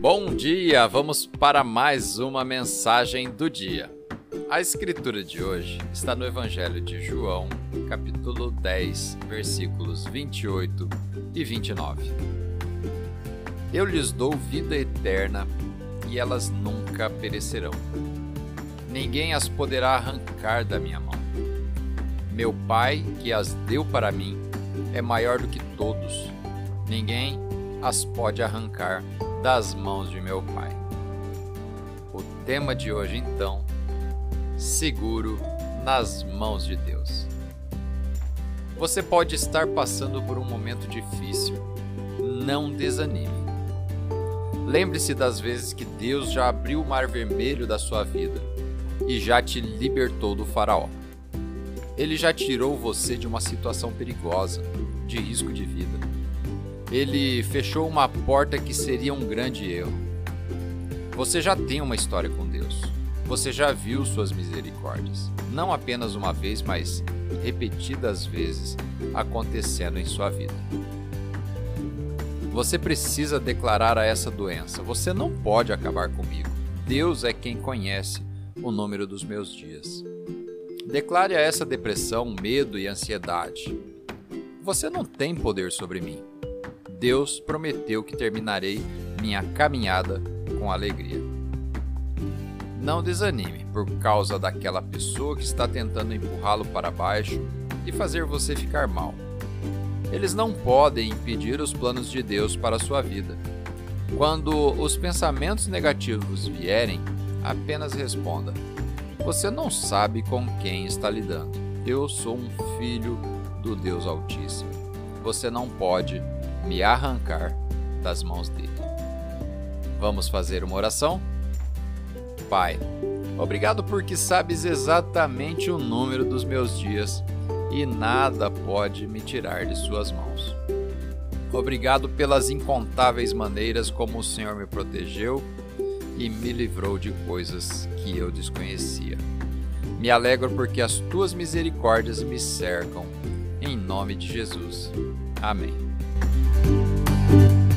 Bom dia! Vamos para mais uma mensagem do dia. A escritura de hoje está no Evangelho de João, capítulo 10, versículos 28 e 29. Eu lhes dou vida eterna e elas nunca perecerão. Ninguém as poderá arrancar da minha mão. Meu Pai, que as deu para mim, é maior do que todos. Ninguém as pode arrancar das mãos de meu Pai. O tema de hoje, então, seguro nas mãos de Deus. Você pode estar passando por um momento difícil. Não desanime. Lembre-se das vezes que Deus já abriu o mar vermelho da sua vida e já te libertou do Faraó. Ele já tirou você de uma situação perigosa, de risco de vida ele fechou uma porta que seria um grande erro. Você já tem uma história com Deus. Você já viu suas misericórdias, não apenas uma vez, mas repetidas vezes acontecendo em sua vida. Você precisa declarar a essa doença: você não pode acabar comigo. Deus é quem conhece o número dos meus dias. Declare a essa depressão, medo e ansiedade: você não tem poder sobre mim. Deus prometeu que terminarei minha caminhada com alegria. Não desanime por causa daquela pessoa que está tentando empurrá-lo para baixo e fazer você ficar mal. Eles não podem impedir os planos de Deus para a sua vida. Quando os pensamentos negativos vierem, apenas responda: Você não sabe com quem está lidando. Eu sou um filho do Deus Altíssimo. Você não pode me arrancar das mãos dele. Vamos fazer uma oração? Pai, obrigado porque sabes exatamente o número dos meus dias e nada pode me tirar de Suas mãos. Obrigado pelas incontáveis maneiras como o Senhor me protegeu e me livrou de coisas que eu desconhecia. Me alegro porque as tuas misericórdias me cercam. Em nome de Jesus. Amém. Thank you